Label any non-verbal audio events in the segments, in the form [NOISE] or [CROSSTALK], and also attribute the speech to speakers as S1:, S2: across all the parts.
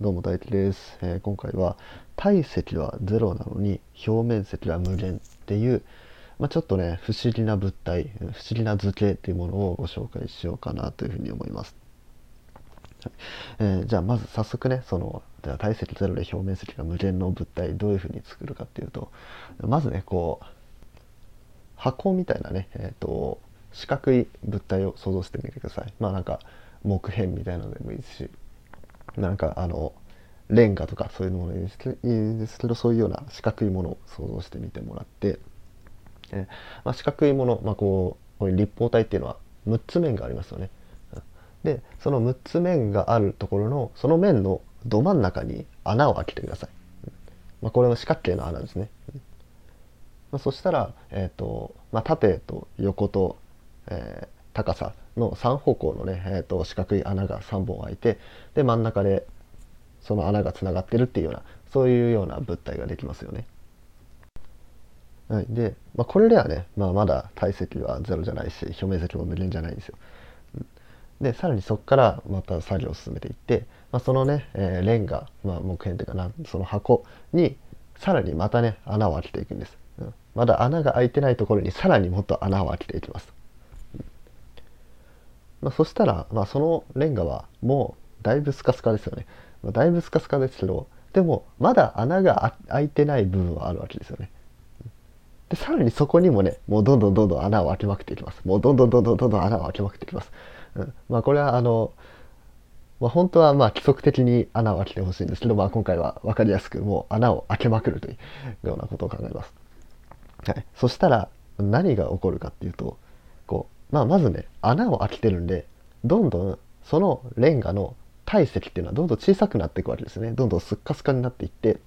S1: どうも大輝です、えー、今回は体積は0なのに表面積は無限っていう、まあ、ちょっとね不思議な物体不思議な図形っていうものをご紹介しようかなというふうに思います、はい。えー、じゃあまず早速ねそのじゃあ体積0で表面積が無限の物体どういうふうに作るかっていうとまずねこう箱みたいなねえっ、ー、と四角い物体を想像してみてください。まあなんか木片みたいなのでもいいですしなんかあのレンガとかそういうものですけどそういうような四角いものを想像してみてもらって、えまあ、四角いもの、まあ、こうこういう立方体っていうのは6つ面がありますよね。でその6つ面があるところのその面のど真ん中に穴を開けてください。まあ、これは四角形の穴ですね。まあ、そしたら、えーとまあ、縦と横と、えー、高さの3方向のね、えーと、四角い穴が3本開いてで真ん中でその穴がつながってるっていうようなそういうような物体ができますよね。はい、で、まあ、これではね、まあ、まだ体積はゼロじゃないし表面積も無限じゃないんですよ。でさらにそこからまた作業を進めていって、まあ、そのね、えー、レンガ、まあ、木片というかなその箱にさらにまたね穴を開けていくんです、うん、まだ穴が開いてないところにさらにもっと穴を開けていきますまあ、そしたら、まあ、そのレンガはもうだいぶスカスカですよね、まあ、だいぶスカスカですけどでもまだ穴が開いてない部分はあるわけですよね。でさらにそこにもねもうどんどんどんどん穴を開けまくっていきます。もうどんどんどんどんどんどん穴を開けまくっていきます、うん、まあこれはあのまあ、本当はまあ規則的に穴を開けてほしいんですけど、まあ、今回は分かりやすくもう穴を開けまくるというようなことを考えます。はい、そしたら何が起こるかっていうとまあ、まずね穴を開けてるんでどんどんそのレンガの体積っていうのはどんどん小さくなっていくわけですねどんどんスッカスカになっていって、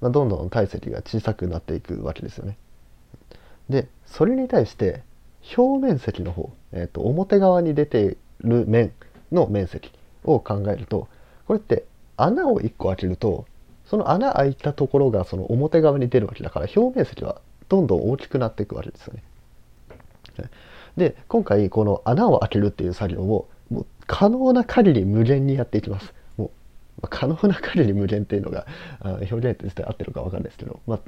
S1: まあ、どんどん体積が小さくなっていくわけですよねでそれに対して表面積の方、えー、と表側に出てる面の面積を考えるとこれって穴を1個開けるとその穴開いたところがその表側に出るわけだから表面積はどんどん大きくなっていくわけですよね。で今回この穴を開けるっていう作業をもう可能な限り無限にやっていきます。もう、可能な限り無限っていうのが表現として合ってるか分かんないですけど、まあ、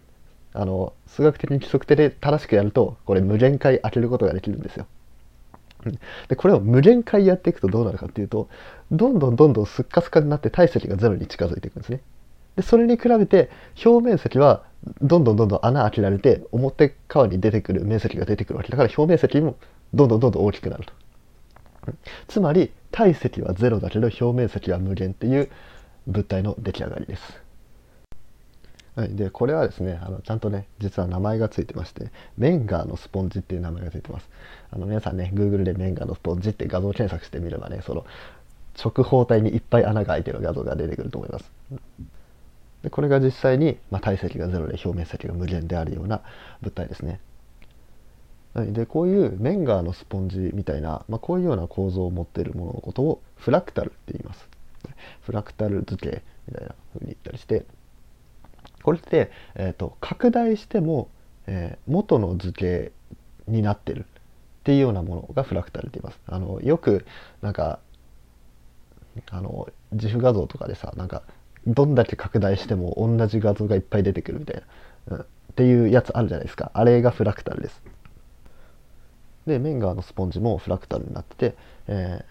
S1: あの数学的に規則的で正しくやるとこれ無限回開けることができるんですよ。でこれを無限回やっていくとどうなるかっていうとどんどんどんどんスッカスカになって体積がゼロに近づいていくんですね。でそれに比べて表面積はどんどんどんどん穴開けられて表側に出てくる面積が出てくるわけだから表面積もどんどんどんどん大きくなると。つまり体積は0だけど表面積は無限っていう物体の出来上がりです。はい、でこれはですねあのちゃんとね実は名前が付いてましてメンガーのスポンジっていう名前が付いてますあの皆さんね Google でメンガーのスポンジって画像検索してみればねその直方体にいっぱい穴が開いてる画像が出てくると思いますでこれが実際に、まあ、体積が0で表面積が無限であるような物体ですねでこういうメンガーのスポンジみたいな、まあ、こういうような構造を持っているもののことをフラクタルって言います。フラクタル図形みたいな風に言ったりしてこれって、えーと、拡大しても、えー、元の図形になってるっていうようなものがフラクタルって言います。あのよくなんかあの自負画像とかでさなんかどんだけ拡大しても同じ画像がいっぱい出てくるみたいな、うん、っていうやつあるじゃないですか。あれがフラクタルです。でメンガーのスポンジもフラクタルになってて、え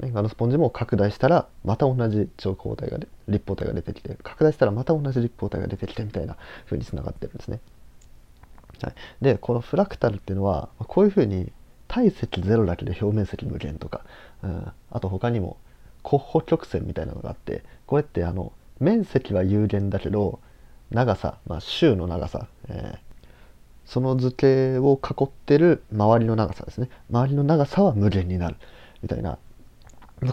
S1: ー、メンガーのスポンジも拡大したらまた同じ長方体が立方体が出てきて拡大したらまた同じ立方体が出てきてみたいな風につながってるんですね。はい、でこのフラクタルっていうのはこういうふうに体積0だけで表面積無限とか、うん、あと他にもコッホ曲線みたいなのがあってこれってあの面積は有限だけど長さ、まあ、周の長さ、えー、その図形を囲ってる周りの長さですね周りの長さは無限になるみたいな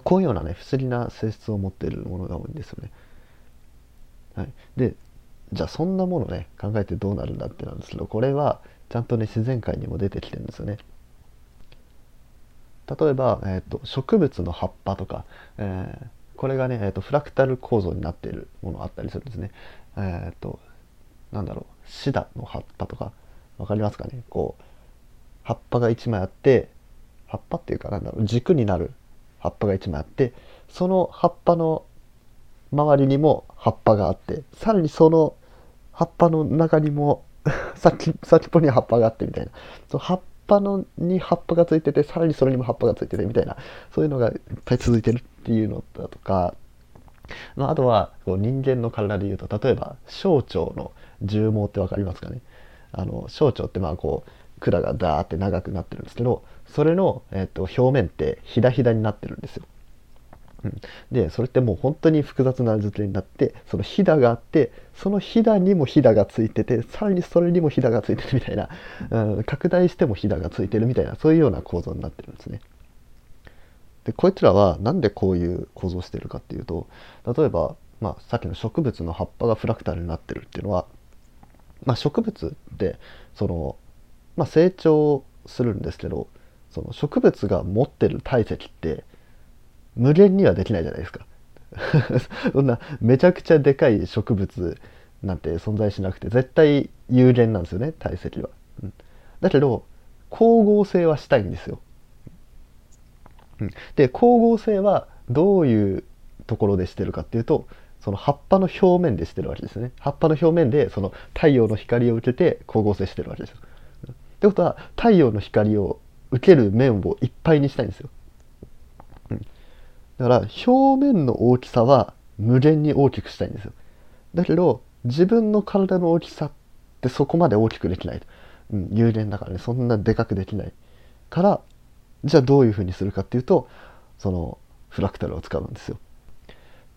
S1: こういうようなね不思議な性質を持っているものが多いんですよね。はい、でじゃあそんなものね考えてどうなるんだってなんですけどこれはちゃんとね自然界にも出てきてるんですよね。例えば、えーと、植物の葉っぱとか、えー、これがね、えーと、フラクタル構造になっているものあったりするんですね。えっ、ー、となんだろうシダの葉っぱとか分かりますかね？こう葉っぱが1枚あって葉っぱっていうかなんだろう軸になる葉っぱが1枚あってその葉っぱの周りにも葉っぱがあってさらにその葉っぱの中にも [LAUGHS] 先先っぽに葉っぱがあってみたいな。そ葉っぱのに葉っぱがついててさらにそれにも葉っぱがついててみたいなそういうのがいっぱい続いてる。っていうのだとか、まあ、あとはこう人間の体でいうと例えば小腸の重毛って分かりますかね？あの小腸ってまあこう管がダーって長くなってるんですけどそれの、えー、と表面ってひだひだになってるんですよ。うん、でそれってもう本当に複雑な図形になってそのひだがあってそのひだにもひだがついててさらにそれにもひだがついてるみたいな、うん、拡大してもひだがついてるみたいなそういうような構造になってるんですね。でこいつらは何でこういう構造をしてるかっていうと例えば、まあ、さっきの植物の葉っぱがフラクタルになってるっていうのは、まあ、植物ってその、まあ、成長するんですけどその植物が持ってる体積って無限にはできないじゃないですか。[LAUGHS] そんなめちゃくちゃでかい植物なんて存在しなくて絶対有限なんですよね体積は、うん、だけど光合成はしたいんですよ、うん、で光合成はどういうところでしてるかっていうとその葉っぱの表面でしてるわけですね。葉っぱの表面でその太陽の光を受けて光合成してるわけですよ。ってことは太陽の光を受ける面をいっぱいにしたいんですよ。だから表面の大きさは無限に大きくしたいんですよ。だけど自分の体の大きさってそこまで大きくできない。うん、有限だからねそんなでかくできないからじゃあどういうふうにするかっていうとそのフラクタルを使うんですよ。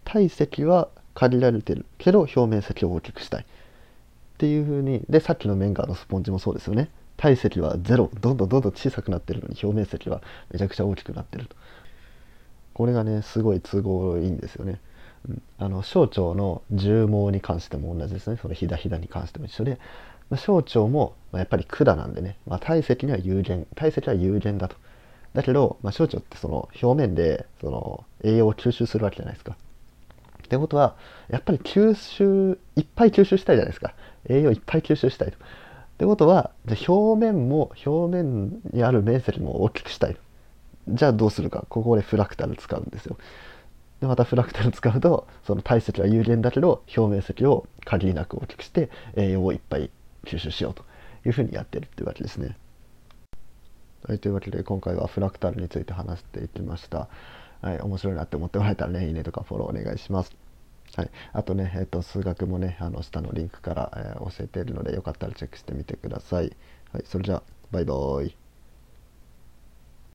S1: 体積は限られてるけど表面積を大きくしたい。っていうふうにでさっきのメンガーのスポンジもそうですよね。体積はゼロどんどんどんどん小さくなってるのに表面積はめちゃくちゃ大きくなってると。これがねすごい都合いいんですよね。あの小腸の重毛に関しても同じですね。そのひだひだに関しても一緒で、小腸も、やっぱり管なんでね、まあ、体積には有限体積は有限だと。だけど、まあ、小腸ってその表面でその栄養を吸収するわけじゃないですか。ってことはやっぱり吸収いっぱい吸収したいじゃないですか。栄養いっぱい吸収したいと。ってことはじゃ表面も表面にある面積も大きくしたいじゃあどうするか。ここでフラクタル使うんですよ。でまたフラクタル使うとその体積は有限だけど表面積を限りなく大きくして栄養をいっぱい吸収しようというふうにやってるっていうわけですね。はい、というわけで今回はフラクタルについて話していきました。はい、面白いなって思ってもらえたらね、いいねとかフォローお願いします。はい、あとね、えっと、数学もね、あの下のリンクから、えー、教えているので、よかったらチェックしてみてください。はい、それじゃあ、バイバーイ。